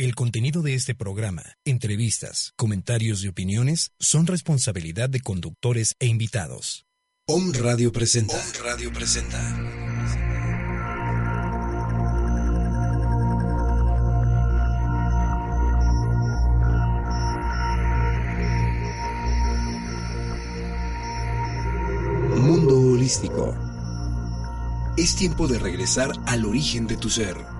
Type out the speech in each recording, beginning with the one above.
El contenido de este programa, entrevistas, comentarios y opiniones son responsabilidad de conductores e invitados. Om Radio presenta. Om Radio presenta. Mundo holístico. Es tiempo de regresar al origen de tu ser.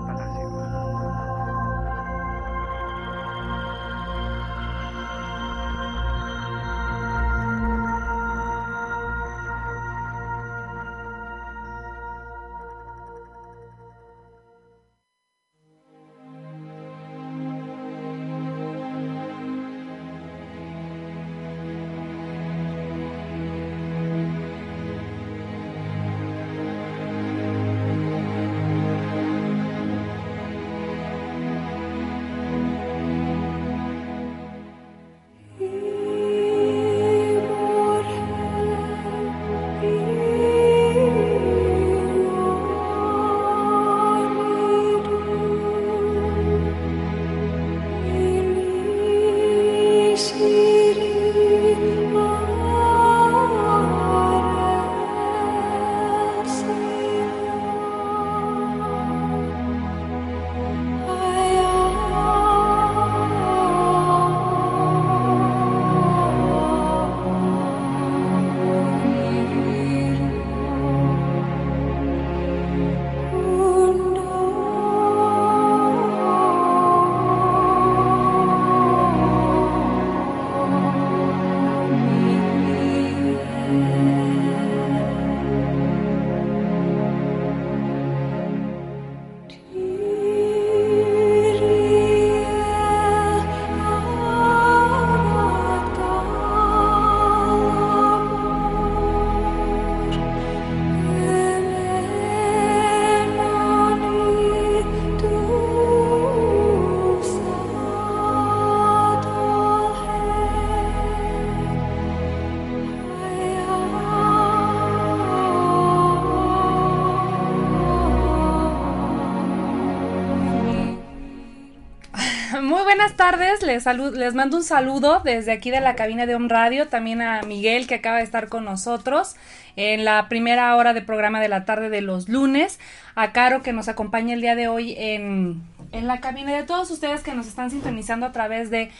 Les, les mando un saludo desde aquí de la cabina de Home Radio, también a Miguel que acaba de estar con nosotros en la primera hora de programa de la tarde de los lunes, a Caro que nos acompaña el día de hoy en, en la cabina, de todos ustedes que nos están sintonizando a través de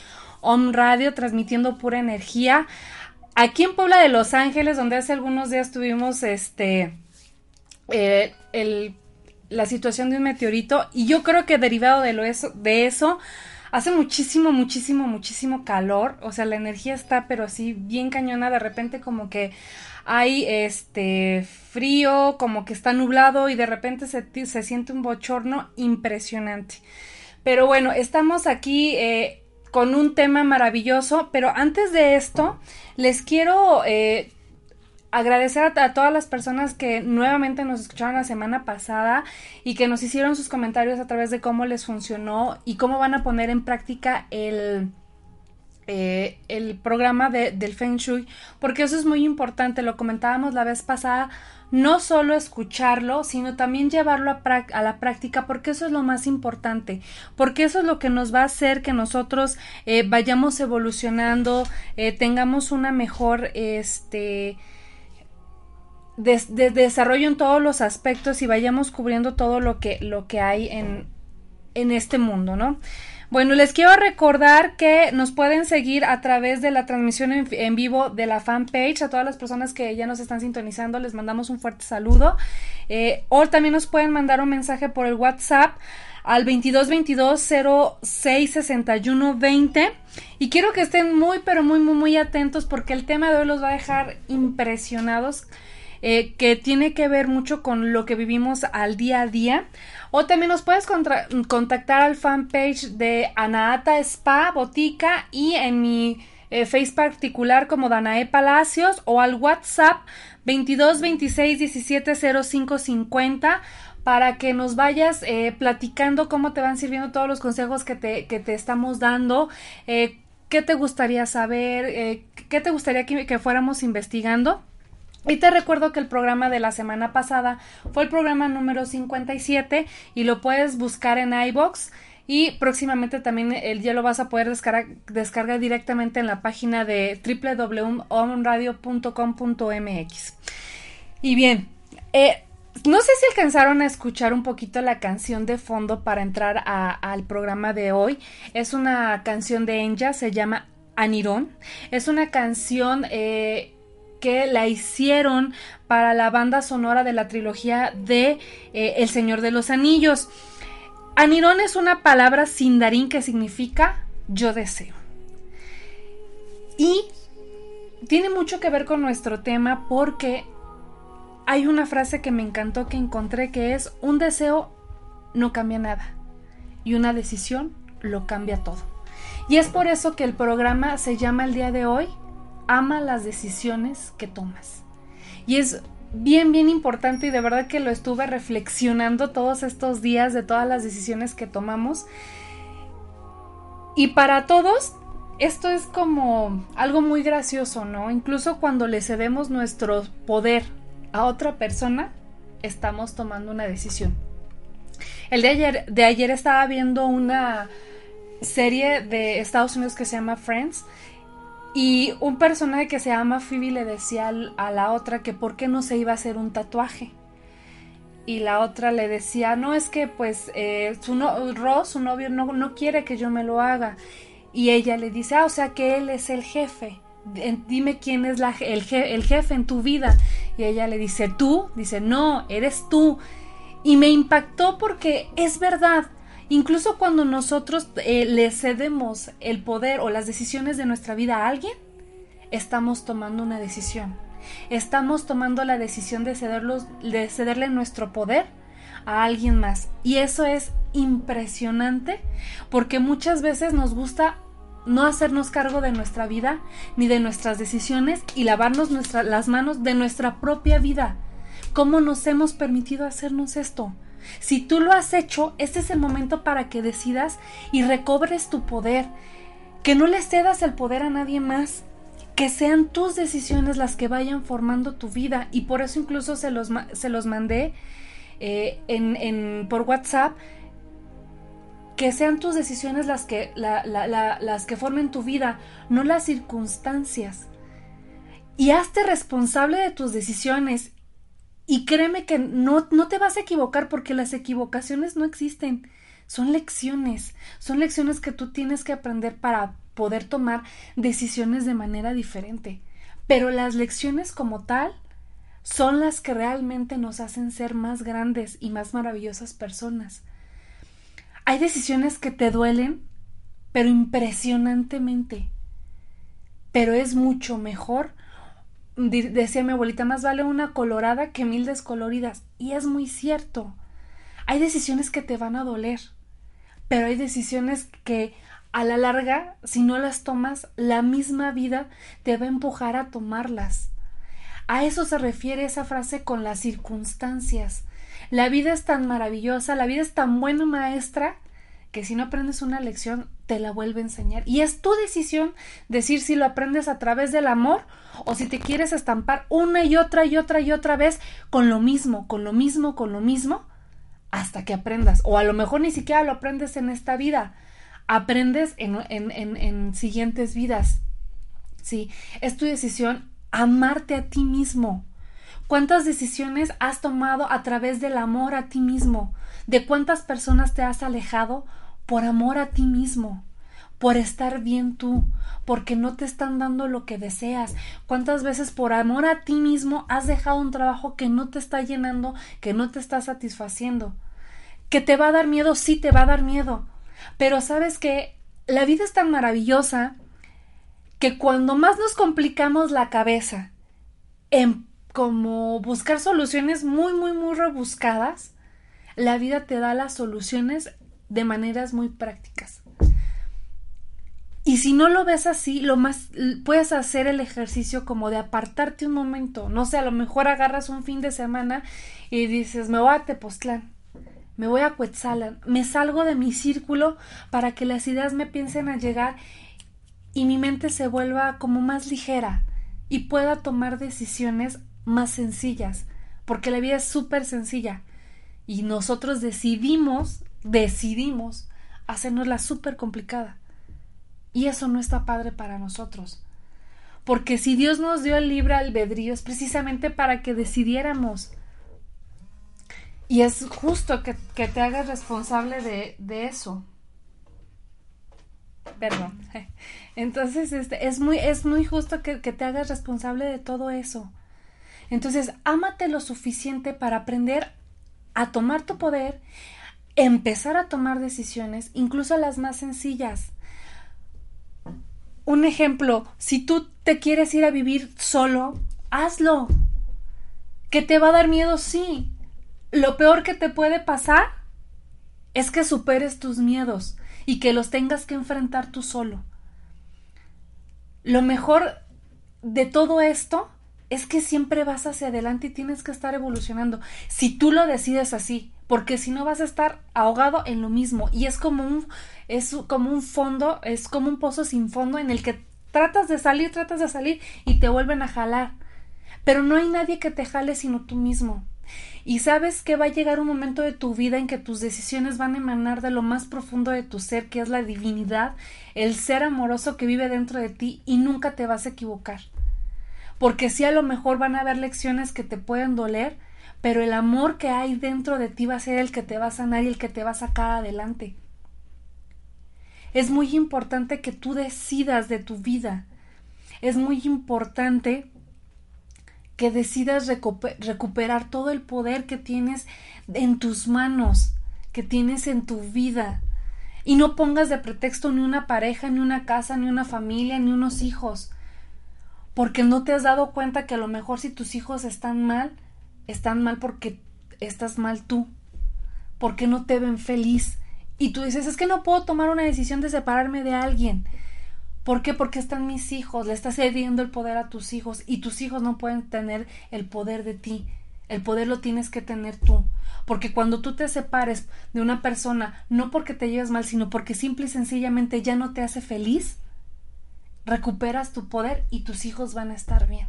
Home Radio, transmitiendo pura energía. Aquí en Puebla de Los Ángeles, donde hace algunos días tuvimos este eh, el, la situación de un meteorito, y yo creo que derivado de, lo eso, de eso Hace muchísimo, muchísimo, muchísimo calor. O sea, la energía está, pero así bien cañona. De repente como que hay este frío, como que está nublado y de repente se, se siente un bochorno impresionante. Pero bueno, estamos aquí eh, con un tema maravilloso. Pero antes de esto, les quiero eh, agradecer a, todas las personas que nuevamente nos escucharon la semana pasada y que nos hicieron sus comentarios a través de cómo les funcionó y cómo van a poner en práctica el, eh, el programa de, del Feng Shui, porque eso es muy importante, lo comentábamos la vez pasada, no solo escucharlo, sino también llevarlo a, la práctica, porque eso es lo más importante, porque eso es lo que nos va a hacer que nosotros eh, vayamos evolucionando, eh, tengamos una mejor, este, de, desarrollo en todos los aspectos y vayamos cubriendo todo lo que, lo que hay en, en este mundo, ¿no? Bueno, les quiero recordar que nos pueden seguir a través de la transmisión en, vivo de la fanpage. A todas las personas que ya nos están sintonizando, les mandamos un fuerte saludo. Eh, o también nos pueden mandar un mensaje por el WhatsApp al 2222 06 61 20 y quiero que estén muy pero muy muy muy atentos porque el tema de hoy los va a dejar impresionados eh, que tiene que ver mucho con lo que vivimos al día a día o también nos puedes contactar al fanpage de Anaata Spa Botica y en mi eh, Face particular como Danae Palacios o al WhatsApp 22 26 17 05 50 para que nos vayas eh, platicando cómo te van sirviendo todos los consejos que te, que te estamos dando, qué te gustaría saber, qué te gustaría que, que, fuéramos investigando. Y te recuerdo que el programa de la semana pasada fue el programa número 57 y lo puedes buscar en iBox y próximamente también el, ya lo vas a poder descargar, descargar directamente en la página de www.omradio.com.mx. Y bien, eh, no sé si alcanzaron a escuchar un poquito la canción de fondo para entrar al programa de hoy. Es una canción de Enya, se llama Anirón. Es una canción eh, que la hicieron para la banda sonora de la trilogía de eh, El Señor de los Anillos. Anirón es una palabra sindarín que significa yo deseo. Y tiene mucho que ver con nuestro tema porque hay una frase que me encantó que encontré que es un deseo no cambia nada y una decisión lo cambia todo. Y es por eso que el programa se llama el día de hoy Ama las decisiones que tomas. Y es bien, bien importante y de verdad que lo estuve reflexionando todos estos días de todas las decisiones que tomamos. Y para todos, esto es como algo muy gracioso, ¿no? Incluso cuando le cedemos nuestro poder a otra persona, estamos tomando una decisión. El de ayer, de ayer estaba viendo una serie de Estados Unidos que se llama Friends y un personaje que se llama Phoebe le decía a la otra que por qué no se iba a hacer un tatuaje. Y la otra le decía, no, es que pues eh, su no, Ross, su novio, no, no quiere que yo me lo haga. Y ella le dice, ah, o sea que él es el jefe. Dime quién es el, el jefe en tu vida. Y ella le dice, tú. Dice, no, eres tú. Y me impactó porque es verdad. Incluso cuando nosotros eh, le cedemos el poder o las decisiones de nuestra vida a alguien, estamos tomando una decisión. Estamos tomando la decisión de, de cederle nuestro poder a alguien más. Y eso es impresionante porque muchas veces nos gusta no hacernos cargo de nuestra vida ni de nuestras decisiones y lavarnos las manos de nuestra propia vida. ¿Cómo nos hemos permitido hacernos esto? Si tú lo has hecho, este es el momento para que decidas y recobres tu poder, que no le cedas el poder a nadie más, que sean tus decisiones las que vayan formando tu vida. Y por eso incluso se los, se los mandé eh, en, por WhatsApp. Que sean tus decisiones las que, las que formen tu vida, no las circunstancias. Y hazte responsable de tus decisiones y créeme que no, no te vas a equivocar porque las equivocaciones no existen. Son lecciones, son lecciones que tú tienes que aprender para poder tomar decisiones de manera diferente. Pero las lecciones como tal son las que realmente nos hacen ser más grandes y más maravillosas personas. Hay decisiones que te duelen, pero impresionantemente. Pero es mucho mejor decía mi abuelita, más vale una colorada que mil descoloridas. Y es muy cierto. Hay decisiones que te van a doler, pero hay decisiones que a la larga, si no las tomas, la misma vida te va a empujar a tomarlas. A eso se refiere esa frase con las circunstancias. La vida es tan maravillosa, la vida es tan buena maestra, que si no aprendes una lección, te la vuelve a enseñar. Y es tu decisión decir si lo aprendes a través del amor o si te quieres estampar una y otra y otra y otra vez con lo mismo, con lo mismo, con lo mismo, hasta que aprendas. O a lo mejor ni siquiera lo aprendes en esta vida, aprendes en, en, en, en siguientes vidas. Sí, es tu decisión amarte a ti mismo. ¿Cuántas decisiones has tomado a través del amor a ti mismo? ¿De cuántas personas te has alejado por amor a ti mismo? por estar bien tú, porque no te están dando lo que deseas. ¿Cuántas veces por amor a ti mismo has dejado un trabajo que no te está llenando, que no te está satisfaciendo? que te va a dar miedo, sí te va a dar miedo. Pero sabes que la vida es tan maravillosa que cuando más nos complicamos la cabeza en como buscar soluciones muy, muy, muy rebuscadas, la vida te da las soluciones de maneras muy prácticas. Y si no lo ves así, lo más puedes hacer el ejercicio como de apartarte un momento. No sé, a lo mejor agarras un fin de semana y dices, me voy a Tepoztlán, me voy a Cuetzalan, me salgo de mi círculo para que las ideas me piensen a llegar y mi mente se vuelva como más ligera y pueda tomar decisiones más sencillas, porque la vida es súper sencilla y nosotros decidimos, decidimos hacernosla súper complicada. Y eso no está padre para nosotros. Porque si Dios nos dio el libre albedrío es precisamente para que decidiéramos. Y es justo que, te hagas responsable de, eso. Perdón. Entonces, este, es, muy, es muy justo que, que te hagas responsable de todo eso. Entonces, ámate lo suficiente para aprender a tomar tu poder, empezar a tomar decisiones, incluso las más sencillas un ejemplo, si tú te quieres ir a vivir solo, hazlo. ¿Que te va a dar miedo? Sí. Lo peor que te puede pasar es que superes tus miedos y que los tengas que enfrentar tú solo. Lo mejor de todo esto es que siempre vas hacia adelante y tienes que estar evolucionando. Si tú lo decides así, porque si no vas a estar ahogado en lo mismo y es como un es como un fondo, es como un pozo sin fondo en el que tratas de salir, tratas de salir y te vuelven a jalar. Pero no hay nadie que te jale sino tú mismo. Y sabes que va a llegar un momento de tu vida en que tus decisiones van a emanar de lo más profundo de tu ser, que es la divinidad, el ser amoroso que vive dentro de ti y nunca te vas a equivocar. Porque sí a lo mejor van a haber lecciones que te pueden doler, pero el amor que hay dentro de ti va a ser el que te va a sanar y el que te va a sacar adelante. Es muy importante que tú decidas de tu vida. Es muy importante que decidas recuperar todo el poder que tienes en tus manos, que tienes en tu vida. Y no pongas de pretexto ni una pareja, ni una casa, ni una familia, ni unos hijos. Porque no te has dado cuenta que a lo mejor si tus hijos están mal, están mal porque estás mal tú, porque no te ven feliz. Y tú dices, es que no puedo tomar una decisión de separarme de alguien. ¿Por qué? Porque están mis hijos, le estás cediendo el poder a tus hijos y tus hijos no pueden tener el poder de ti. El poder lo tienes que tener tú. Porque cuando tú te separes de una persona, no porque te lleves mal, sino porque simple y sencillamente ya no te hace feliz, recuperas tu poder y tus hijos van a estar bien.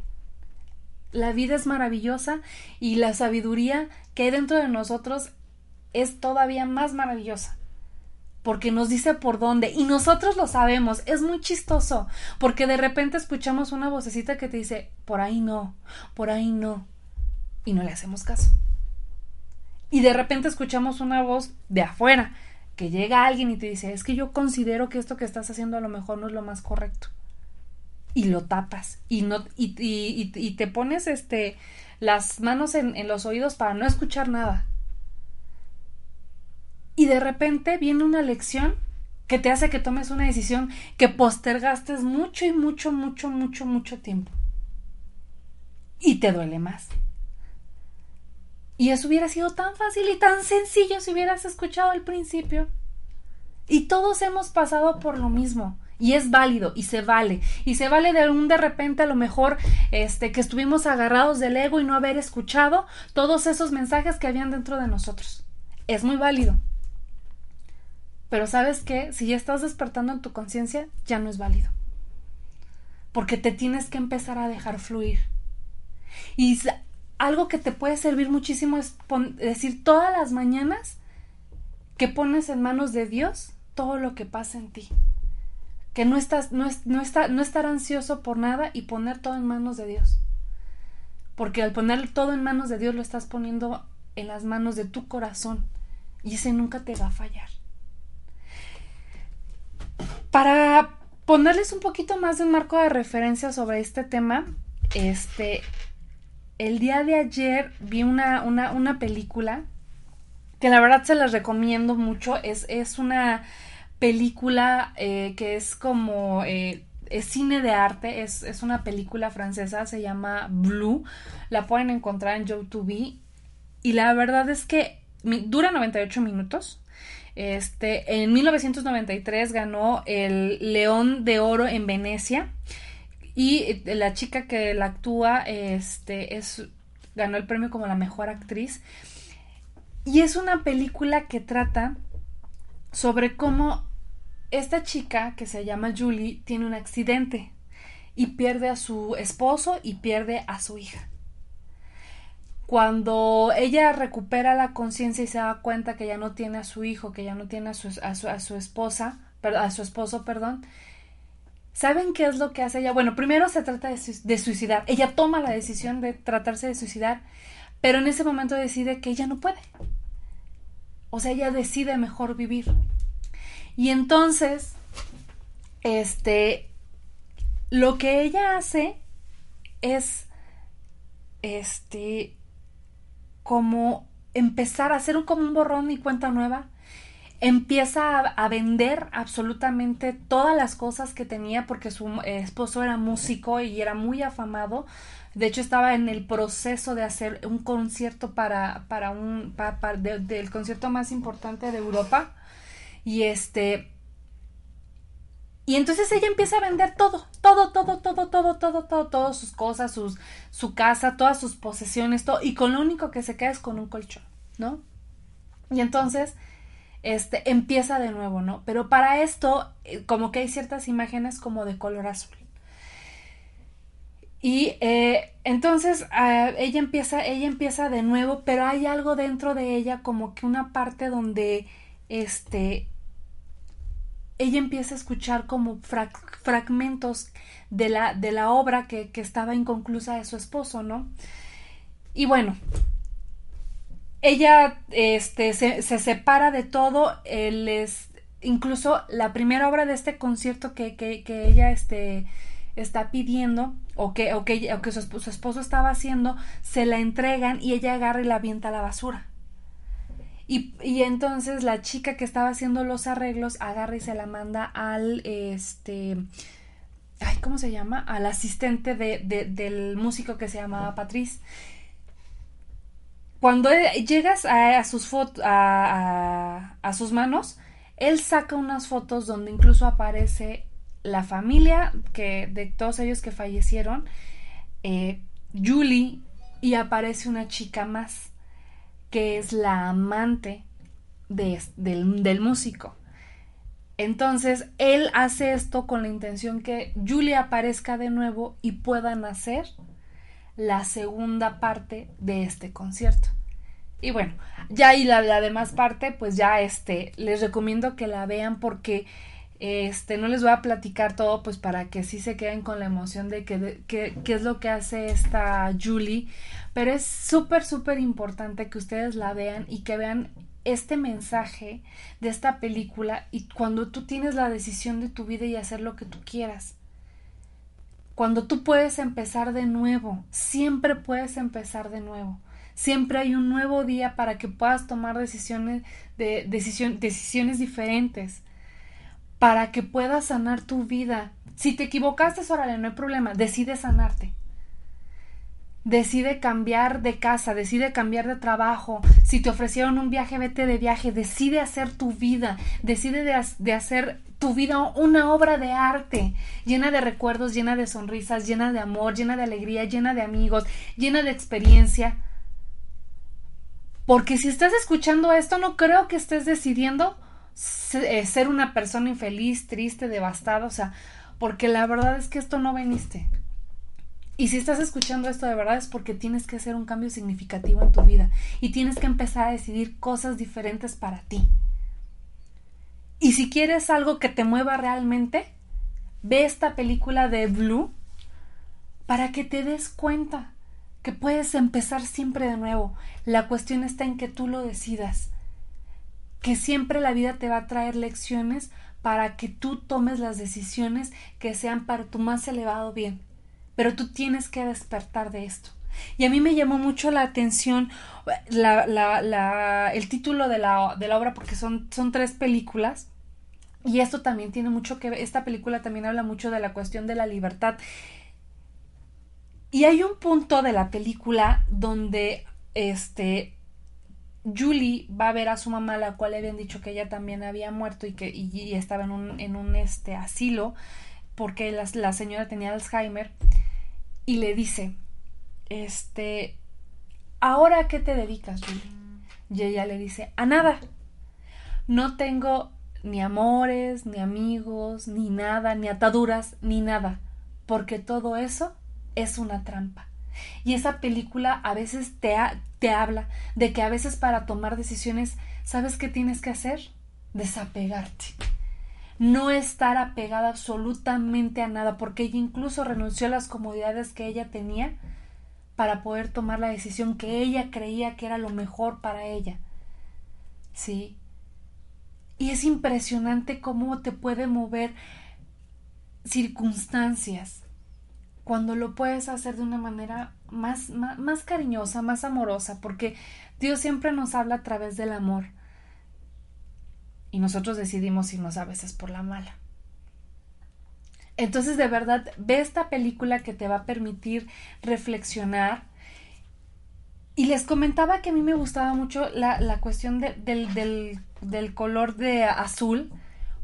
La vida es maravillosa y la sabiduría que hay dentro de nosotros es todavía más maravillosa. Porque nos dice por dónde y nosotros lo sabemos. Es muy chistoso porque de repente escuchamos una vocecita que te dice por ahí no, por ahí no y no le hacemos caso. Y de repente escuchamos una voz de afuera que llega alguien y te dice es que yo considero que esto que estás haciendo a lo mejor no es lo más correcto y lo tapas y no y, y, te pones este las manos en, en los oídos para no escuchar nada y de repente viene una lección que te hace que tomes una decisión que postergaste mucho y mucho, mucho, mucho, mucho tiempo. Y te duele más. Y eso hubiera sido tan fácil y tan sencillo si hubieras escuchado al principio. Y todos hemos pasado por lo mismo y es válido y se vale. Y se vale de un de repente a lo mejor este que estuvimos agarrados del ego y no haber escuchado todos esos mensajes que habían dentro de nosotros. Es muy válido. Pero sabes que si ya estás despertando en tu conciencia ya no es válido. Porque te tienes que empezar a dejar fluir. Y algo que te puede servir muchísimo es decir todas las mañanas que pones en manos de Dios todo lo que pasa en ti que no estás, no, no, está, no estar ansioso por nada y poner todo en manos de Dios. Porque al poner todo en manos de Dios lo estás poniendo en las manos de tu corazón y ese nunca te va a fallar. Para ponerles un poquito más de un marco de referencia sobre este tema, este, el día de ayer vi una, una, una película que la verdad se las recomiendo mucho. Es, es una película eh, que es como... Eh, es cine de arte, es, es, una película francesa, se llama Blue, la pueden encontrar en YouTube y la verdad es que dura 98 minutos. Este, en 1993 ganó el León de Oro en Venecia y la chica que la actúa este, es, ganó el premio como la mejor actriz. Y es una película que trata sobre cómo esta chica que se llama Julie tiene un accidente y pierde a su esposo y pierde a su hija. Cuando ella recupera la conciencia y se da cuenta que ya no tiene a su hijo, que ya no tiene a su, a su, esposa, a su esposo, perdón, ¿saben qué es lo que hace ella? Bueno, primero se trata de, de suicidar. Ella toma la decisión de tratarse de suicidar, pero en ese momento decide que ella no puede. O sea, ella decide mejor vivir. Y entonces, este, lo que ella hace es, este, como empezar a hacer un, como un borrón y cuenta nueva. Empieza a, vender absolutamente todas las cosas que tenía porque su esposo era músico y era muy afamado. De hecho, estaba en el proceso de hacer un concierto para, para un para, del concierto más importante de Europa. Y este y entonces ella empieza a vender todo, todo, todo, todo, todo, todo, todo, todas sus cosas, sus, su casa, todas sus posesiones, todo, y con lo único que se queda es con un colchón, ¿no? Y entonces, este, empieza de nuevo, ¿no? Pero para esto, eh, como que hay ciertas imágenes como de color azul. Y eh, entonces ah, ella empieza, ella empieza de nuevo, pero hay algo dentro de ella como que una parte donde, este, ella empieza a escuchar como fragmentos de la, de la obra que, estaba inconclusa de su esposo, ¿no? Y bueno, ella este, se, separa de todo, él es, incluso la primera obra de este concierto que, que, que ella este, está pidiendo o que, o que, o que su, esposo estaba haciendo, se la entregan y ella agarra y la avienta a la basura. Y, entonces la chica que estaba haciendo los arreglos agarra y se la manda al este ay, ¿cómo se llama? al asistente de, del músico que se llamaba Patrice. Cuando llegas a, sus fotos a, a, sus manos, él saca unas fotos donde incluso aparece la familia que, de todos ellos que fallecieron, eh, Julie, y aparece una chica más que es la amante del, músico. Entonces, él hace esto con la intención que Julia aparezca de nuevo y pueda nacer la segunda parte de este concierto. Y bueno, ya y la, demás parte, pues ya este, les recomiendo que la vean porque este, no les voy a platicar todo, pues para que sí se queden con la emoción de qué es lo que hace esta Julie, pero es súper, súper importante que ustedes la vean y que vean este mensaje de esta película y cuando tú tienes la decisión de tu vida y hacer lo que tú quieras. Cuando tú puedes empezar de nuevo, siempre puedes empezar de nuevo. Siempre hay un nuevo día para que puedas tomar decisiones, de, decisiones diferentes, para que puedas sanar tu vida. Si te equivocaste, órale, no hay problema, decide sanarte decide cambiar de casa, decide cambiar de trabajo, si te ofrecieron un viaje, vete de viaje, decide hacer tu vida, decide de, hacer tu vida una obra de arte, llena de recuerdos, llena de sonrisas, llena de amor, llena de alegría, llena de amigos, llena de experiencia. Porque si estás escuchando esto, no creo que estés decidiendo eh, ser una persona infeliz, triste, devastada, o sea, porque la verdad es que esto no veniste. Y si estás escuchando esto de verdad es porque tienes que hacer un cambio significativo en tu vida y tienes que empezar a decidir cosas diferentes para ti. Y si quieres algo que te mueva realmente, ve esta película de Blue para que te des cuenta que puedes empezar siempre de nuevo. La cuestión está en que tú lo decidas. Que siempre la vida te va a traer lecciones para que tú tomes las decisiones que sean para tu más elevado bien. Pero tú tienes que despertar de esto. Y a mí me llamó mucho la atención el título de la, de la obra porque son, son tres películas. Y esto también tiene mucho que ver, esta película también habla mucho de la cuestión de la libertad. Y hay un punto de la película donde este Julie va a ver a su mamá, la cual le habían dicho que ella también había muerto y que y, estaba en un, en un este, asilo porque la, la señora tenía Alzheimer y le dice, este, ¿ahora a qué te dedicas, Julie? Y ella le dice, a nada. No tengo ni amores, ni amigos, ni nada, ni ataduras, ni nada, porque todo eso es una trampa. Y esa película a veces te, te habla de que a veces para tomar decisiones, ¿sabes qué tienes que hacer? Desapegarte. No estar apegada absolutamente a nada, porque ella incluso renunció a las comodidades que ella tenía para poder tomar la decisión que ella creía que era lo mejor para ella. Sí. Y es impresionante cómo te puede mover circunstancias cuando lo puedes hacer de una manera más, más, cariñosa, más amorosa, porque Dios siempre nos habla a través del amor. Y nosotros decidimos irnos a veces por la mala. Entonces, de verdad, ve esta película que te va a permitir reflexionar. Y les comentaba que a mí me gustaba mucho la, la cuestión del, del, del, color de azul,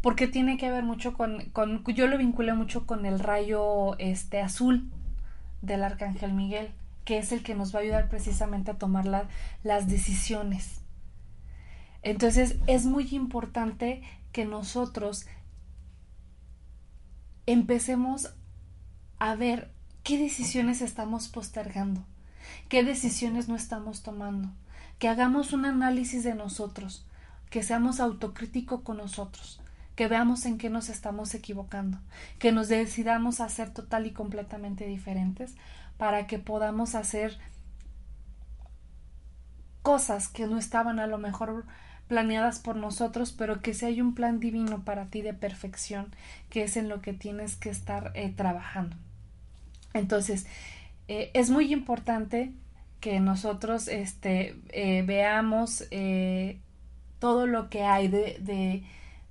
porque tiene que ver mucho con, con, yo lo vinculé mucho con el rayo este, azul del arcángel Miguel, que es el que nos va a ayudar precisamente a tomar las decisiones. Entonces, es muy importante que nosotros empecemos a ver qué decisiones estamos postergando, qué decisiones no estamos tomando, que hagamos un análisis de nosotros, que seamos autocríticos con nosotros, que veamos en qué nos estamos equivocando, que nos decidamos a ser total y completamente diferentes para que podamos hacer cosas que no estaban a lo mejor planeadas por nosotros, pero que si hay un plan divino para ti de perfección, que es en lo que tienes que estar eh, trabajando. Entonces, eh, es muy importante que nosotros este, eh, veamos todo lo que hay de,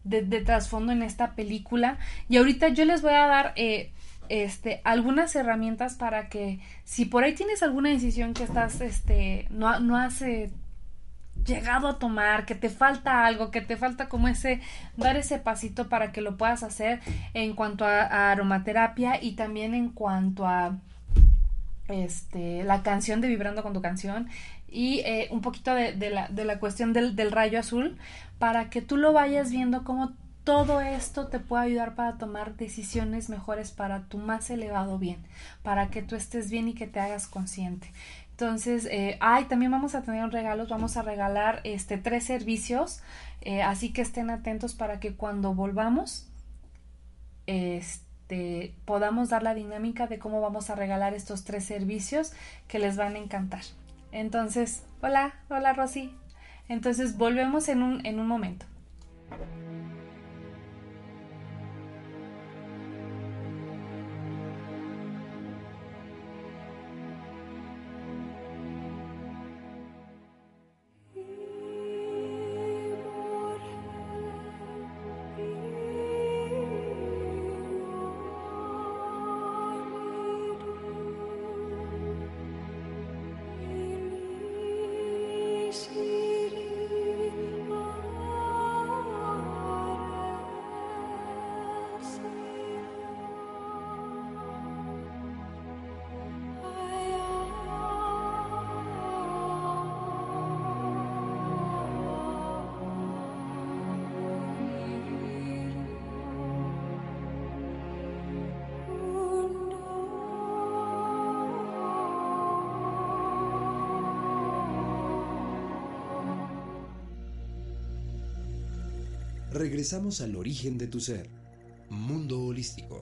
de, trasfondo en esta película. Y ahorita yo les voy a dar este, algunas herramientas para que si por ahí tienes alguna decisión que estás, este, no, no hace llegado a tomar, que te falta algo, que te falta como ese, dar ese pasito para que lo puedas hacer en cuanto a, aromaterapia y también en cuanto a este, la canción de Vibrando con tu canción y eh, un poquito de, la, de la cuestión del, del rayo azul para que tú lo vayas viendo como todo esto te puede ayudar para tomar decisiones mejores para tu más elevado bien, para que tú estés bien y que te hagas consciente. Entonces, eh, ay, también vamos a tener regalos, vamos a regalar este tres servicios, eh, así que estén atentos para que cuando volvamos, este, podamos dar la dinámica de cómo vamos a regalar estos tres servicios que les van a encantar. Entonces, hola, hola Rosy. Entonces, volvemos en un, en un momento. Regresamos al origen de tu ser. Mundo holístico.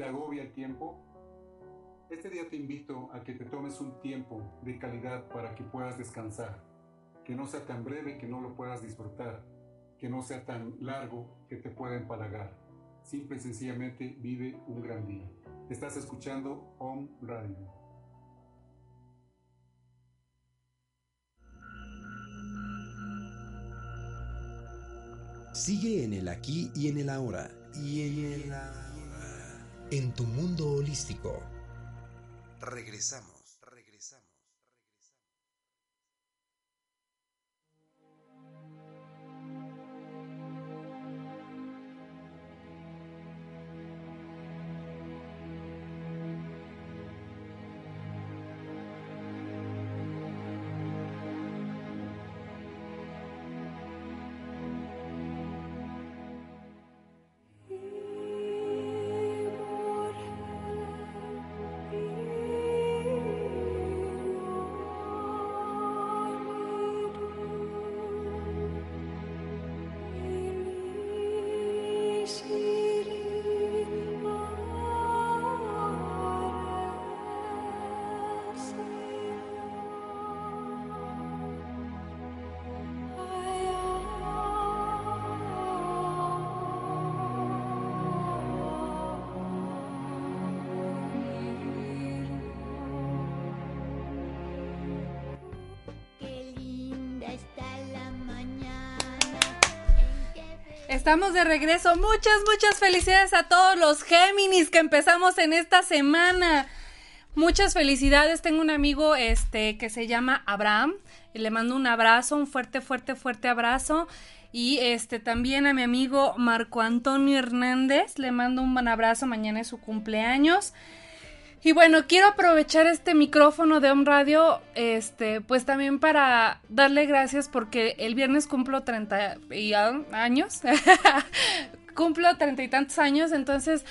¿Te agobia el tiempo? Este día te invito a que te tomes un tiempo de calidad para que puedas descansar, que no sea tan breve que no lo puedas disfrutar, que no sea tan largo que te pueda empalagar. Simple y sencillamente vive un gran día. Estás escuchando Home Radio. Sigue en el aquí y en el ahora. Y en el en tu mundo holístico. Regresamos. Estamos de regreso. Muchas, muchas felicidades a todos los Géminis que empezamos en esta semana. Muchas felicidades. Tengo un amigo este que se llama Abraham. Le mando un abrazo, un fuerte, fuerte, fuerte abrazo. Y este también a mi amigo Marco Antonio Hernández. Le mando un buen abrazo. Mañana es su cumpleaños. Y bueno, quiero aprovechar este micrófono de Home Radio, este, pues también para darle gracias porque el viernes cumplo 30 años, cumplo treinta y tantos años, entonces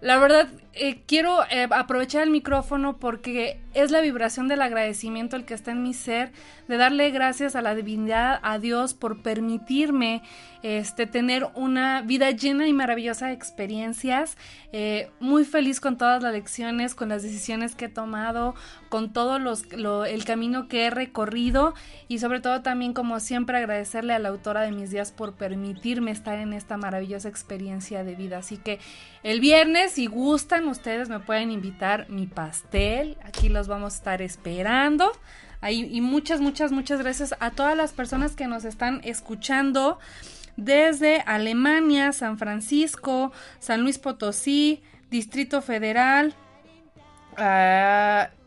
la verdad, eh, quiero eh, aprovechar el micrófono porque es la vibración del agradecimiento el que está en mi ser, de darle gracias a la divinidad, a Dios, por permitirme este, tener una vida llena y maravillosa de experiencias. Eh, muy feliz con todas las lecciones, con las decisiones que he tomado, con todo los, el camino que he recorrido y sobre todo también, como siempre, agradecerle a la autora de mis días por permitirme estar en esta maravillosa experiencia de vida. Así que el viernes, si gustan, ustedes me pueden invitar mi pastel. Aquí los vamos a estar esperando. Ahí, y muchas, muchas, muchas gracias a todas las personas que nos están escuchando desde Alemania, San Francisco, San Luis Potosí, Distrito Federal,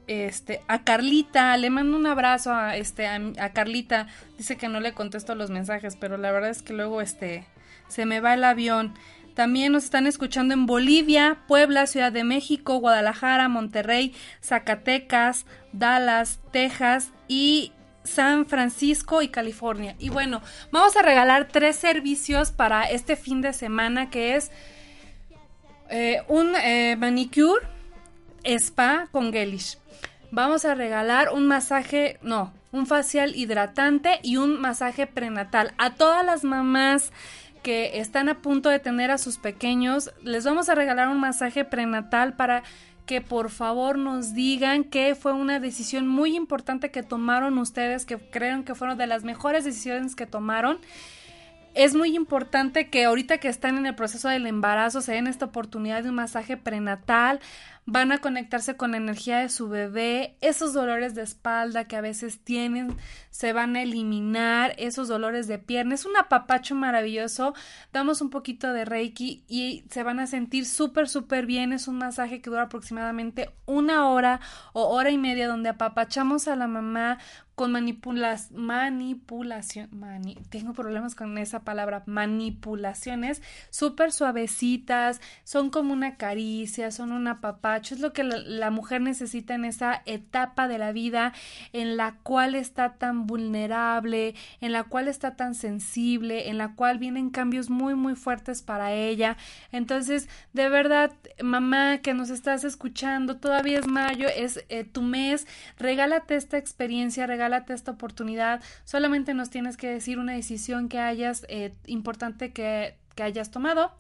este, a Carlita, le mando un abrazo a, este, a, Carlita, dice que no le contesto los mensajes, pero la verdad es que luego este, se me va el avión. También nos están escuchando en Bolivia, Puebla, Ciudad de México, Guadalajara, Monterrey, Zacatecas, Dallas, Texas y San Francisco y California. Y bueno, vamos a regalar tres servicios para este fin de semana que es eh, un eh, manicure spa con gelish. Vamos a regalar un masaje, no, un facial hidratante y un masaje prenatal a todas las mamás que están a punto de tener a sus pequeños. Les vamos a regalar un masaje prenatal para que por favor nos digan que fue una decisión muy importante que tomaron ustedes, que creen que fueron de las mejores decisiones que tomaron. Es muy importante que ahorita que están en el proceso del embarazo se den esta oportunidad de un masaje prenatal van a conectarse con la energía de su bebé, esos dolores de espalda que a veces tienen se van a eliminar, esos dolores de pierna, es un apapacho maravilloso, damos un poquito de reiki y se van a sentir súper, súper bien, es un masaje que dura aproximadamente una hora o hora y media donde apapachamos a la mamá con manipulas, manipulación, tengo problemas con esa palabra, manipulaciones súper suavecitas, son como una caricia, son un es lo que la, mujer necesita en esa etapa de la vida en la cual está tan vulnerable, en la cual está tan sensible, en la cual vienen cambios muy muy fuertes para ella. Entonces, de verdad, mamá que nos estás escuchando, todavía es mayo, es eh, tu mes, regálate esta experiencia, regálate esta oportunidad, solamente nos tienes que decir una decisión que hayas eh, importante que, que hayas tomado.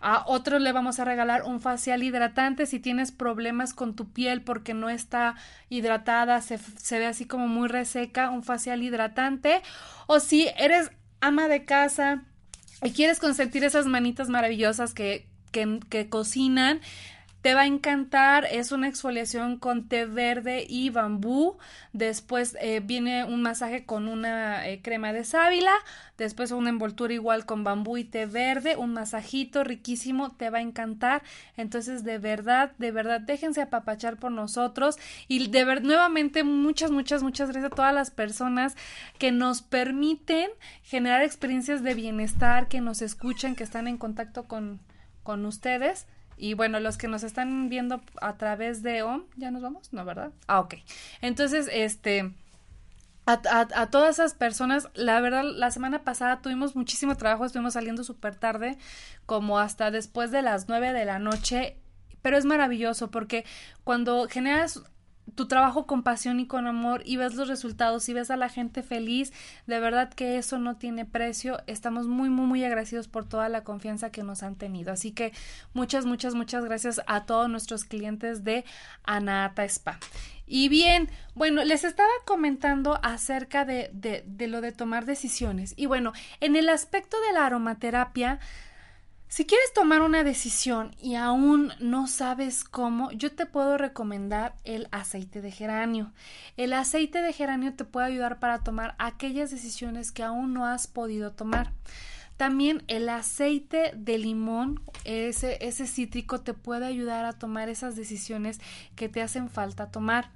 A otro le vamos a regalar un facial hidratante si tienes problemas con tu piel porque no está hidratada, se, se ve así como muy reseca, un facial hidratante. O si eres ama de casa y quieres consentir esas manitas maravillosas que, que, que cocinan, te va a encantar, es una exfoliación con té verde y bambú. Después eh, viene un masaje con una eh, crema de sábila. Después una envoltura igual con bambú y té verde. Un masajito riquísimo, te va a encantar. Entonces, de verdad, de verdad, déjense apapachar por nosotros. Y de ver, nuevamente, muchas, muchas, muchas gracias a todas las personas que nos permiten generar experiencias de bienestar, que nos escuchan, que están en contacto con, con ustedes. Y bueno, los que nos están viendo a través de OM, ¿ya nos vamos? No, ¿verdad? Ah, ok. Entonces, este, a, a, todas esas personas, la verdad, la semana pasada tuvimos muchísimo trabajo, estuvimos saliendo súper tarde, como hasta después de las nueve de la noche, pero es maravilloso porque cuando generas tu trabajo con pasión y con amor y ves los resultados y ves a la gente feliz, de verdad que eso no tiene precio. Estamos muy, muy, muy agradecidos por toda la confianza que nos han tenido. Así que muchas, muchas, muchas gracias a todos nuestros clientes de Anata Spa. Y bien, bueno, les estaba comentando acerca de, de, de lo de tomar decisiones. Y bueno, en el aspecto de la aromaterapia, si quieres tomar una decisión y aún no sabes cómo, yo te puedo recomendar el aceite de geranio. El aceite de geranio te puede ayudar para tomar aquellas decisiones que aún no has podido tomar. También el aceite de limón, ese, ese cítrico, te puede ayudar a tomar esas decisiones que te hacen falta tomar.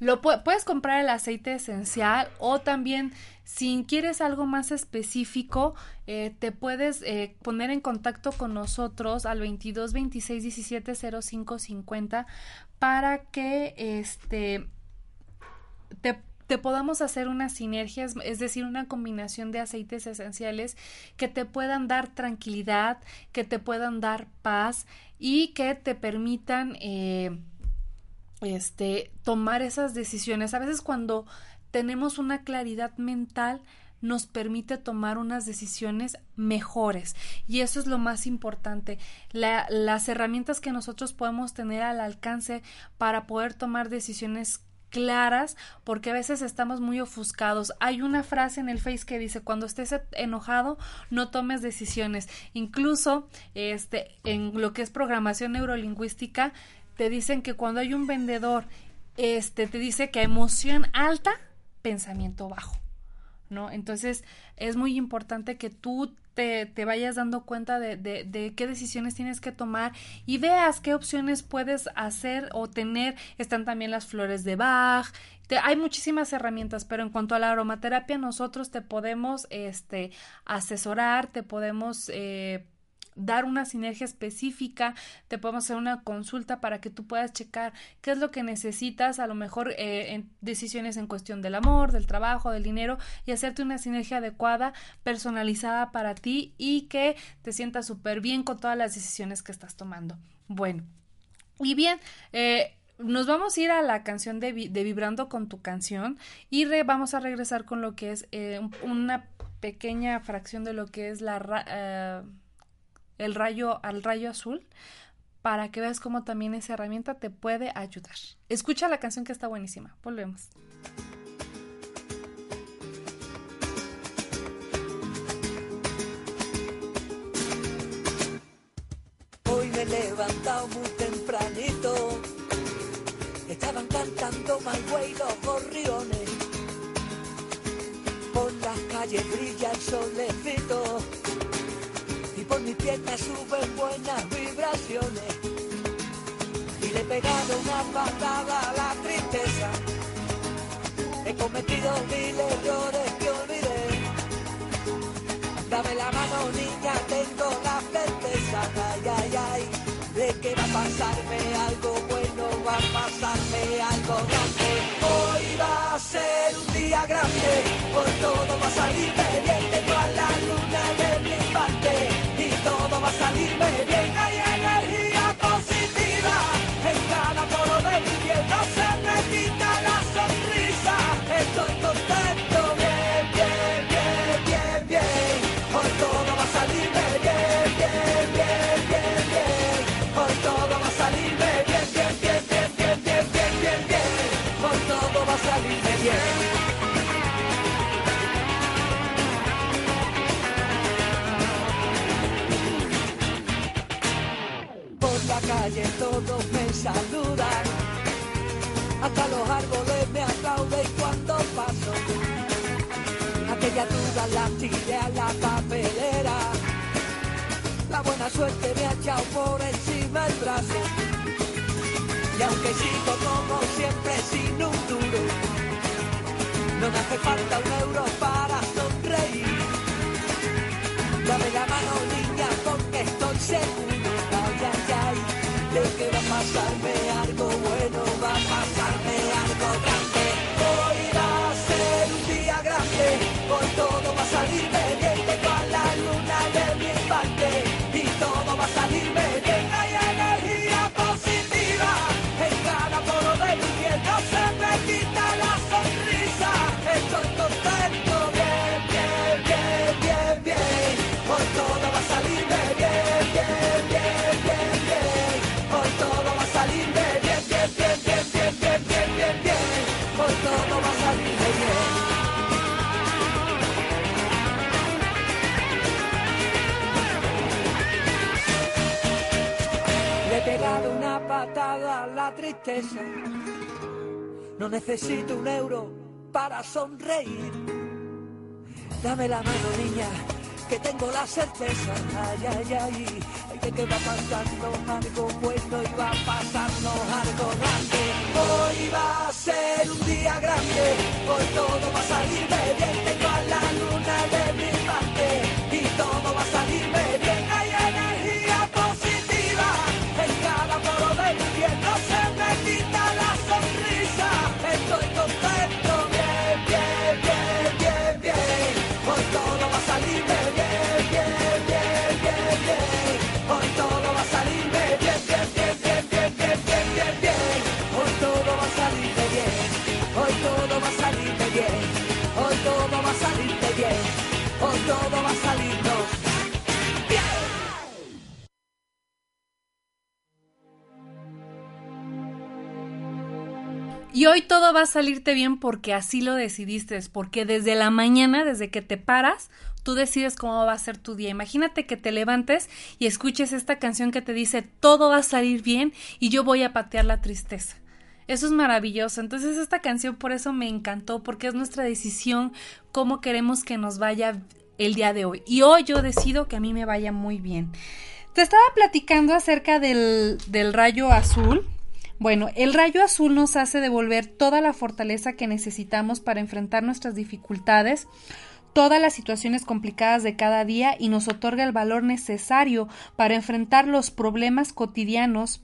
Lo puedes comprar el aceite esencial o también si quieres algo más específico eh, te puedes eh, poner en contacto con nosotros al 22 26 17 05 50 para que este te te podamos hacer unas sinergias, es decir, una combinación de aceites esenciales que te puedan dar tranquilidad, que te puedan dar paz y que te permitan eh, este, tomar esas decisiones. A veces cuando tenemos una claridad mental, nos permite tomar unas decisiones mejores. Y eso es lo más importante. las herramientas que nosotros podemos tener al alcance para poder tomar decisiones claras porque a veces estamos muy ofuscados. Hay una frase en el Face que dice cuando estés enojado no tomes decisiones. Incluso este en lo que es programación neurolingüística te dicen que cuando hay un vendedor, este, te dice que emoción alta, pensamiento bajo, ¿no? Entonces es muy importante que tú te, te vayas dando cuenta de, de, qué decisiones tienes que tomar y veas qué opciones puedes hacer o tener. Están también las flores de Bach. hay muchísimas herramientas, pero en cuanto a la aromaterapia, nosotros te podemos este, asesorar, te podemos... Eh, dar una sinergia específica, te podemos hacer una consulta para que tú puedas checar qué es lo que necesitas, a lo mejor eh, en decisiones en cuestión del amor, del trabajo, del dinero y hacerte una sinergia adecuada, personalizada para ti y que te sientas súper bien con todas las decisiones que estás tomando. Bueno, y bien, eh, nos vamos a ir a la canción de, Vibrando con tu canción y vamos a regresar con lo que es eh, una pequeña fracción de lo que es la el rayo al rayo azul para que veas cómo también esa herramienta te puede ayudar. Escucha la canción que está buenísima. Volvemos. Hoy me he levantado muy tempranito. Estaban cantando My Way los gorriones. Por las calles brilla el solecito pierna suben buenas vibraciones. Y le he pegado una patada a la tristeza. he cometido mil errores que olvidé. Dame la mano, niña, tengo la certeza, ay, ay, ay, de que va a pasarme algo bueno, va a pasarme algo grande. Hoy va a ser un día grande, por todo va a salirme bien, tengo a la luna de mi parte salirme bien. Saludan, hasta los árboles me aplauden cuando paso. Aquella duda la tiré a la papelera, la buena suerte me ha echado por encima el brazo. Y aunque sigo como siempre sin un duro, no me hace falta un euro para sonreír. Dame la mano, niña, porque estoy seguro, pasarme algo tristeza. No necesito un euro para sonreír. Dame la mano, niña, que tengo la certeza. Ay, ay, ay, de que va pasando algo bueno y va a pasarnos algo grande. Hoy va a ser un día grande, hoy todo va a salirme bien. Hoy todo va a salirte bien porque así lo decidiste, porque desde la mañana, desde que te paras, tú decides cómo va a ser tu día. Imagínate que te levantes y escuches esta canción que te dice todo va a salir bien y yo voy a patear la tristeza. Eso es maravilloso. Entonces esta canción por eso me encantó, porque es nuestra decisión cómo queremos que nos vaya el día de hoy. Y hoy yo decido que a mí me vaya muy bien. Te estaba platicando acerca del, del rayo azul. Bueno, el rayo azul nos hace devolver toda la fortaleza que necesitamos para enfrentar nuestras dificultades, todas las situaciones complicadas de cada día y nos otorga el valor necesario para enfrentar los problemas cotidianos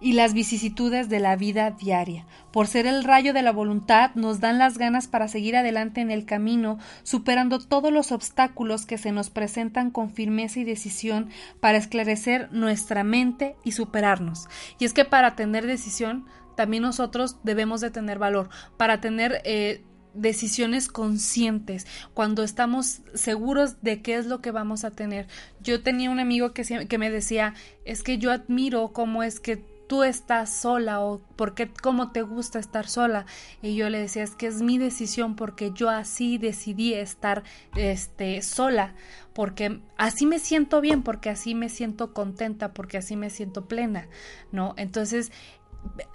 y las vicisitudes de la vida diaria. Por ser el rayo de la voluntad, nos dan las ganas para seguir adelante en el camino, superando todos los obstáculos que se nos presentan con firmeza y decisión para esclarecer nuestra mente y superarnos. Y es que para tener decisión, también nosotros debemos de tener valor, para tener... Eh, decisiones conscientes, cuando estamos seguros de qué es lo que vamos a tener. Yo tenía un amigo que, que me decía, es que yo admiro cómo es que tú estás sola o porque cómo te gusta estar sola y yo le decía es que es mi decisión porque yo así decidí estar este sola porque así me siento bien porque así me siento contenta porque así me siento plena no entonces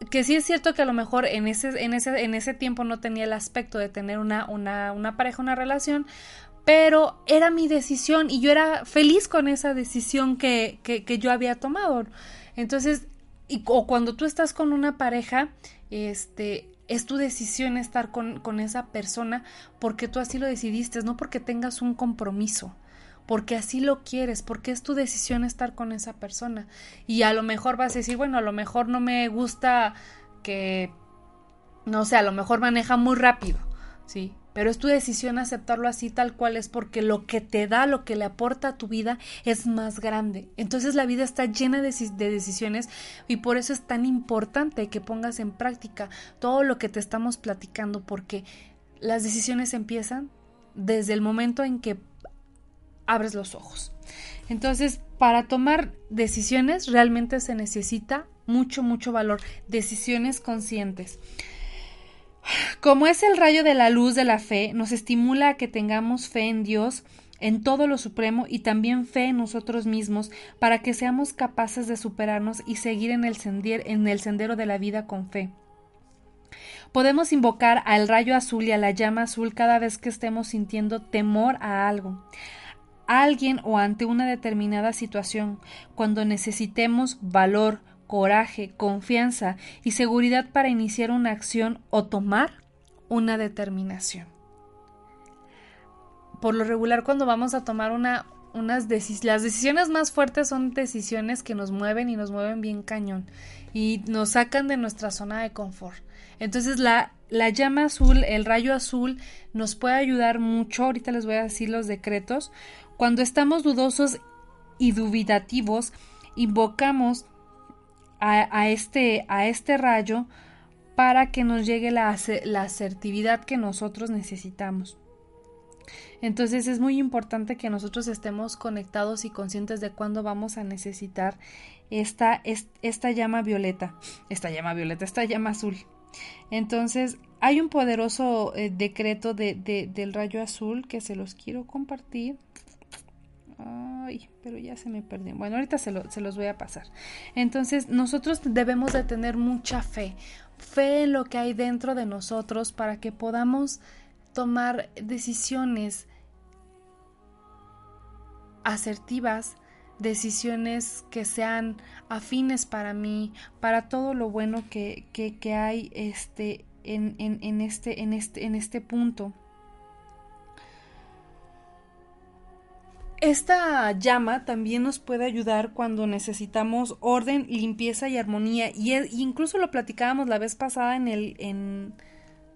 que sí es cierto que a lo mejor en ese, en ese, en ese tiempo no tenía el aspecto de tener una, una, una pareja, una relación, pero era mi decisión y yo era feliz con esa decisión que, que, que yo había tomado. Entonces, y, o cuando tú estás con una pareja, este, es tu decisión estar con, con esa persona porque tú así lo decidiste, no porque tengas un compromiso porque así lo quieres, porque es tu decisión estar con esa persona. Y a lo mejor vas a decir, bueno, a lo mejor no me gusta que, no sé, a lo mejor maneja muy rápido, ¿sí? Pero es tu decisión aceptarlo así tal cual es porque lo que te da, lo que le aporta a tu vida es más grande. Entonces la vida está llena de, de, decisiones y por eso es tan importante que pongas en práctica todo lo que te estamos platicando porque las decisiones empiezan desde el momento en que abres los ojos. Entonces, para tomar decisiones realmente se necesita mucho, mucho valor, decisiones conscientes. Como es el rayo de la luz de la fe, nos estimula a que tengamos fe en Dios, en todo lo supremo y también fe en nosotros mismos para que seamos capaces de superarnos y seguir en el, en el sendero de la vida con fe. Podemos invocar al rayo azul y a la llama azul cada vez que estemos sintiendo temor a algo a alguien o ante una determinada situación, cuando necesitemos valor, coraje, confianza y seguridad para iniciar una acción o tomar una determinación. Por lo regular, cuando vamos a tomar una, unas decisiones, las decisiones más fuertes son decisiones que nos mueven y nos mueven bien cañón y nos sacan de nuestra zona de confort. Entonces la, la llama azul, el rayo azul, nos puede ayudar mucho. Ahorita les voy a decir los decretos. Cuando estamos dudosos y dubitativos, invocamos a, este, a este rayo para que nos llegue la, la asertividad que nosotros necesitamos. Entonces es muy importante que nosotros estemos conectados y conscientes de cuándo vamos a necesitar esta, esta llama violeta, esta llama violeta, esta llama azul. Entonces hay un poderoso eh, decreto de, del rayo azul que se los quiero compartir. Ay, pero ya se me perdió. Bueno, ahorita se, se, los voy a pasar. Entonces, nosotros debemos de tener mucha fe, fe en lo que hay dentro de nosotros para que podamos tomar decisiones asertivas, decisiones que sean afines para mí, para todo lo bueno que, que, hay este, en, en, este, en, este, en este punto. Esta llama también nos puede ayudar cuando necesitamos orden, limpieza y armonía. Y incluso lo platicábamos la vez pasada en el en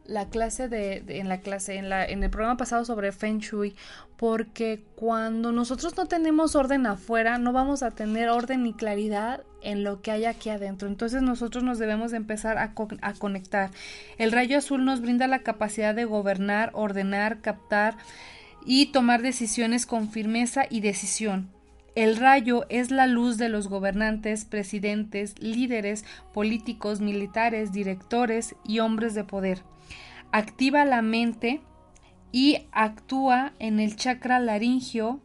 la clase de, en la clase en la en el programa pasado sobre Feng Shui, porque cuando nosotros no tenemos orden afuera, no vamos a tener orden ni claridad en lo que hay aquí adentro. Entonces nosotros nos debemos de empezar a, a conectar. El rayo azul nos brinda la capacidad de gobernar, ordenar, captar y tomar decisiones con firmeza y decisión. El rayo es la luz de los gobernantes, presidentes, líderes, políticos, militares, directores y hombres de poder. Activa la mente y actúa en el chakra laringio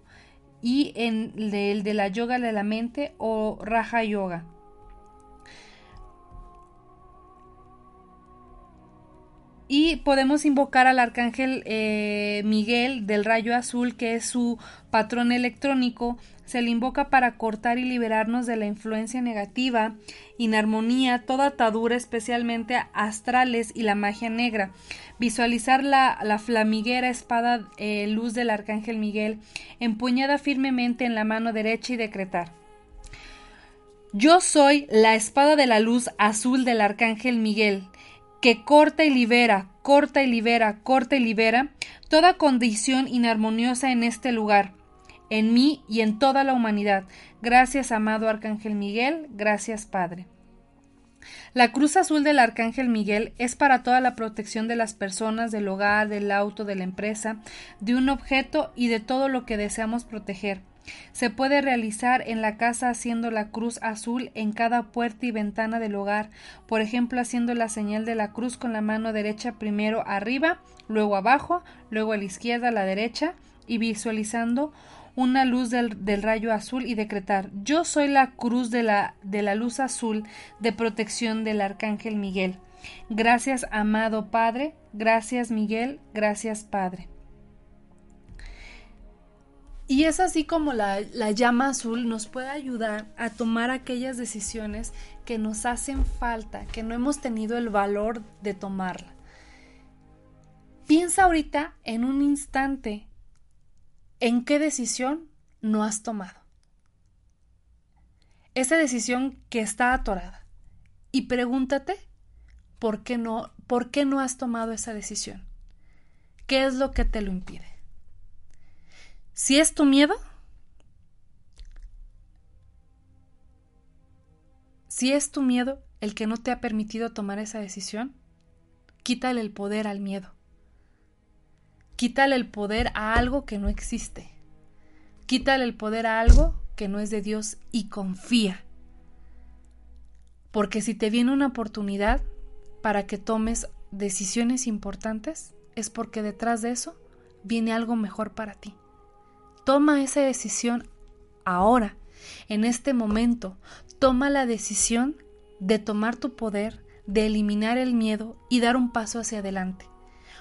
y en el de la yoga de la mente o raja yoga. Y podemos invocar al arcángel eh, Miguel del rayo azul, que es su patrón electrónico. Se le invoca para cortar y liberarnos de la influencia negativa, inarmonía, toda atadura, especialmente astrales y la magia negra. Visualizar la, la flamiguera espada eh, luz del arcángel Miguel, empuñada firmemente en la mano derecha y decretar. Yo soy la espada de la luz azul del arcángel Miguel que corta y libera, corta y libera, corta y libera toda condición inarmoniosa en este lugar, en mí y en toda la humanidad. Gracias, amado Arcángel Miguel, gracias, Padre. La cruz azul del Arcángel Miguel es para toda la protección de las personas, del hogar, del auto, de la empresa, de un objeto y de todo lo que deseamos proteger. Se puede realizar en la casa haciendo la cruz azul en cada puerta y ventana del hogar, por ejemplo haciendo la señal de la cruz con la mano derecha primero arriba, luego abajo, luego a la izquierda, a la derecha y visualizando una luz del, rayo azul y decretar yo soy la cruz de la, de la luz azul de protección del arcángel Miguel. Gracias, amado Padre, gracias Miguel, gracias Padre. Y es así como la, la, llama azul nos puede ayudar a tomar aquellas decisiones que nos hacen falta, que no hemos tenido el valor de tomarla. Piensa ahorita en un instante en qué decisión no has tomado. Esa decisión que está atorada. Y pregúntate por qué no, por qué no has tomado esa decisión. ¿Qué es lo que te lo impide? Si es tu miedo, si es tu miedo el que no te ha permitido tomar esa decisión, quítale el poder al miedo. Quítale el poder a algo que no existe. Quítale el poder a algo que no es de Dios y confía. Porque si te viene una oportunidad para que tomes decisiones importantes, es porque detrás de eso viene algo mejor para ti. Toma esa decisión ahora, en este momento. Toma la decisión de tomar tu poder, de eliminar el miedo y dar un paso hacia adelante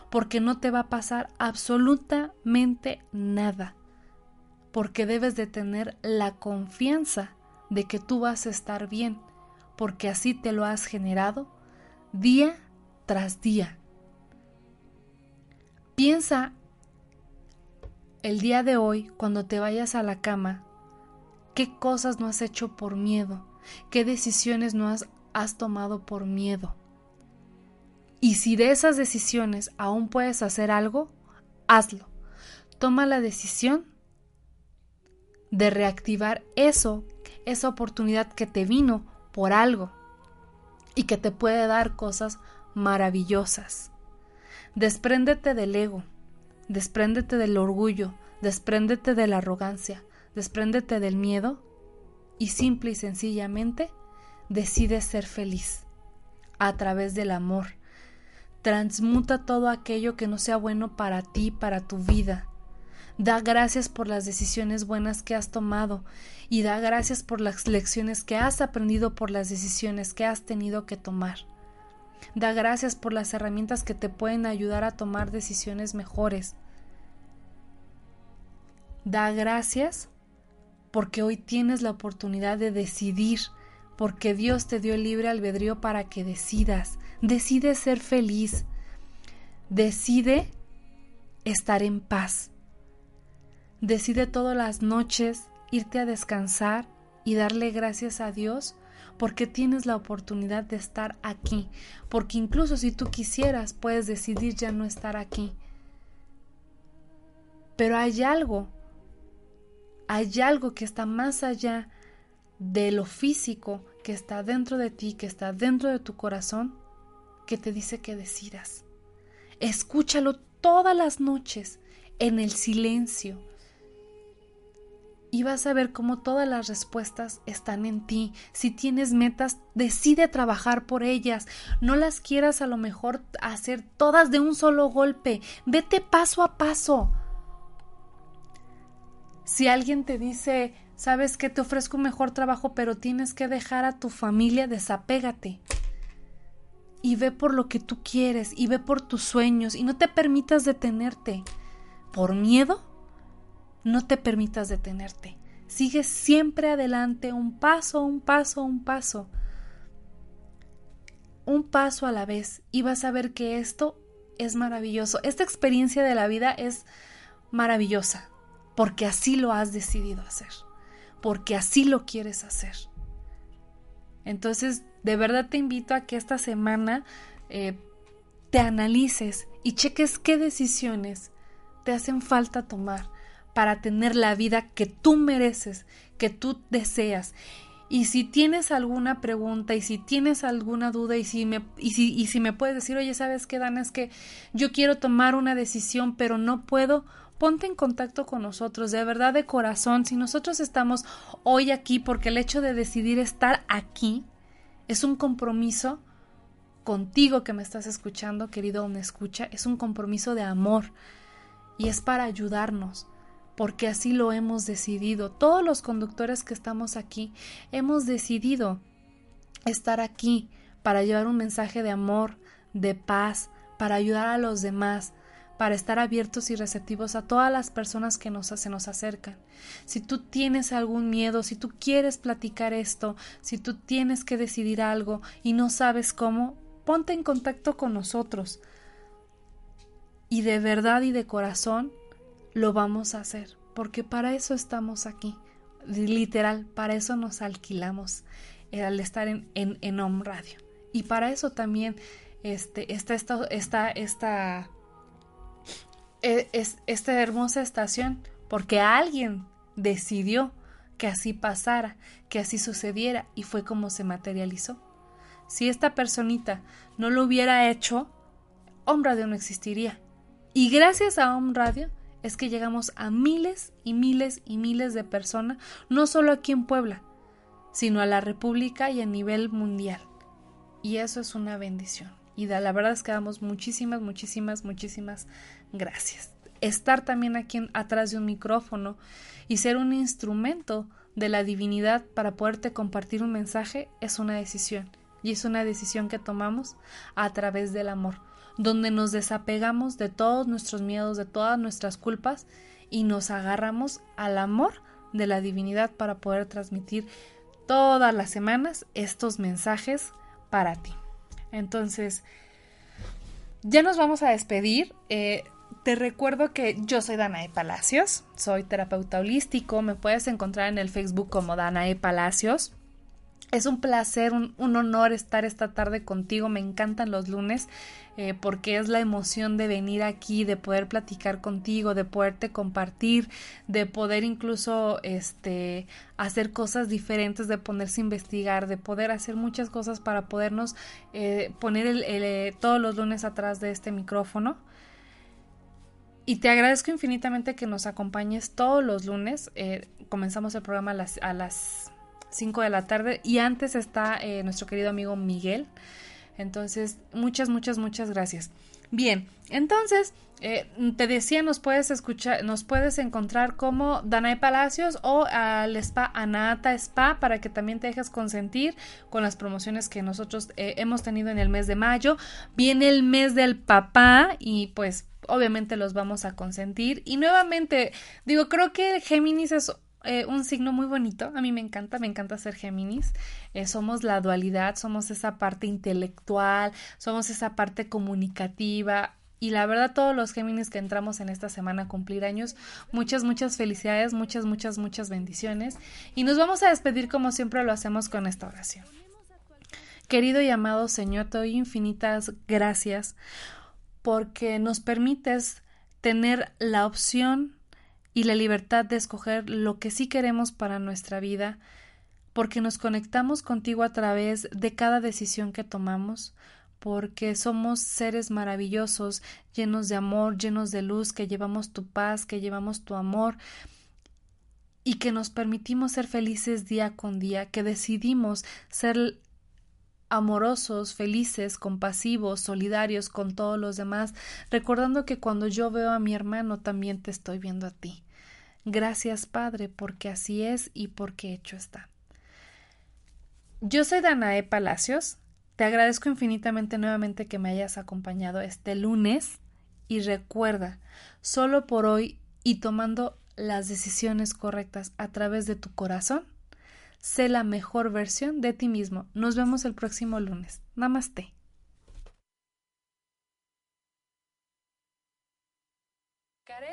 porque no te va a pasar absolutamente nada, porque debes de tener la confianza de que tú vas a estar bien, porque así te lo has generado día tras día. Piensa el día de hoy, cuando te vayas a la cama, qué cosas no has hecho por miedo, qué decisiones no has, tomado por miedo. Y si de esas decisiones aún puedes hacer algo, hazlo. Toma la decisión de reactivar eso, esa oportunidad que te vino por algo y que te puede dar cosas maravillosas. Despréndete del ego, despréndete del orgullo, despréndete de la arrogancia, despréndete del miedo y simple y sencillamente decide ser feliz a través del amor Transmuta todo aquello que no sea bueno para ti, para tu vida. Da gracias por las decisiones buenas que has tomado y da gracias por las lecciones que has aprendido por las decisiones que has tenido que tomar. Da gracias por las herramientas que te pueden ayudar a tomar decisiones mejores. Da gracias porque hoy tienes la oportunidad de decidir, porque Dios te dio el libre albedrío para que decidas, Decide ser feliz. Decide estar en paz. Decide todas las noches irte a descansar y darle gracias a Dios porque tienes la oportunidad de estar aquí, porque incluso si tú quisieras puedes decidir ya no estar aquí. Pero hay algo, hay algo que está más allá de lo físico, que está dentro de ti, que está dentro de tu corazón, que te dice que decidas. Escúchalo todas las noches en el silencio y vas a ver cómo todas las respuestas están en ti. Si tienes metas, decide trabajar por ellas. No las quieras a lo mejor hacer todas de un solo golpe. Vete paso a paso. Si alguien te dice, sabes que te ofrezco un mejor trabajo, pero tienes que dejar a tu familia, desapégate y ve por lo que tú quieres y ve por tus sueños y no te permitas detenerte. Por miedo, no te permitas detenerte. Sigue siempre adelante, un paso, un paso, un paso. Un paso a la vez y vas a ver que esto es maravilloso. Esta experiencia de la vida es maravillosa porque así lo has decidido hacer, porque así lo quieres hacer. Entonces, de verdad te invito a que esta semana eh, te analices y cheques qué decisiones te hacen falta tomar para tener la vida que tú mereces, que tú deseas. Y si tienes alguna pregunta y si tienes alguna duda y si me, y si, y si me puedes decir, oye, ¿sabes qué, Dana? Es que yo quiero tomar una decisión, pero no puedo, ponte en contacto con nosotros, de verdad, de corazón. Si nosotros estamos hoy aquí porque el hecho de decidir estar aquí es un compromiso contigo que me estás escuchando, querido me escucha, es un compromiso de amor y es para ayudarnos, porque así lo hemos decidido. Todos los conductores que estamos aquí hemos decidido estar aquí para llevar un mensaje de amor, de paz, para ayudar a los demás, para estar abiertos y receptivos a todas las personas que se nos acercan. Si tú tienes algún miedo, si tú quieres platicar esto, si tú tienes que decidir algo y no sabes cómo, ponte en contacto con nosotros. Y de verdad y de corazón lo vamos a hacer, porque para eso estamos aquí. Literal, para eso nos alquilamos eh, al estar en, en, en Home Radio. Y para eso también este, está esta, esta, esta e, es, esta hermosa estación porque alguien decidió que así pasara, que así sucediera y fue como se materializó. Si esta personita no lo hubiera hecho, Home Radio no existiría. Y gracias a Home Radio es que llegamos a miles y miles y miles de personas, no solo aquí en Puebla, sino a la República y a nivel mundial. Y eso es una bendición. Y la verdad es que damos muchísimas, muchísimas, muchísimas gracias. Estar también aquí atrás de un micrófono y ser un instrumento de la divinidad para poderte compartir un mensaje es una decisión. Y es una decisión que tomamos a través del amor, donde nos desapegamos de todos nuestros miedos, de todas nuestras culpas y nos agarramos al amor de la divinidad para poder transmitir todas las semanas estos mensajes para ti. Entonces, ya nos vamos a despedir. Eh, te recuerdo que yo soy Danae Palacios, soy terapeuta holístico, me puedes encontrar en el Facebook como Danae Palacios. Es un placer, un, honor estar esta tarde contigo. Me encantan los lunes eh, porque es la emoción de venir aquí, de poder platicar contigo, de poderte compartir, de poder incluso este, hacer cosas diferentes, de ponerse a investigar, de poder hacer muchas cosas para podernos eh, poner eh, todos los lunes atrás de este micrófono. Y te agradezco infinitamente que nos acompañes todos los lunes. comenzamos el programa a las 5 de la tarde. Y antes está eh, nuestro querido amigo Miguel. Entonces, muchas, muchas, muchas gracias. Bien, entonces, eh, te decía, nos puedes escuchar, nos puedes encontrar como Danae Palacios o al spa Anata Spa para que también te dejes consentir con las promociones que nosotros eh, hemos tenido en el mes de mayo. Viene el mes del papá y pues obviamente los vamos a consentir. Y nuevamente, digo, creo que Géminis es eh, un signo muy bonito. A mí me encanta, me encanta ser Géminis. Eh, somos la dualidad, somos esa parte intelectual, somos esa parte comunicativa. Y la verdad, todos los Géminis que entramos en esta semana a cumplir años, muchas, muchas felicidades, muchas, muchas, muchas bendiciones. Y nos vamos a despedir como siempre lo hacemos con esta oración. Querido y amado Señor, te doy infinitas gracias porque nos permites tener la opción y la libertad de escoger lo que sí queremos para nuestra vida, porque nos conectamos contigo a través de cada decisión que tomamos, porque somos seres maravillosos, llenos de amor, llenos de luz, que llevamos tu paz, que llevamos tu amor, y que nos permitimos ser felices día con día, que decidimos ser amorosos, felices, compasivos, solidarios con todos los demás, recordando que cuando yo veo a mi hermano también te estoy viendo a ti. Gracias, Padre, porque así es y porque hecho está. Yo soy Danae Palacios. Te agradezco infinitamente nuevamente que me hayas acompañado este lunes y recuerda, solo por hoy y tomando las decisiones correctas a través de tu corazón, Sé la mejor versión de ti mismo. Nos vemos el próximo lunes. Namaste.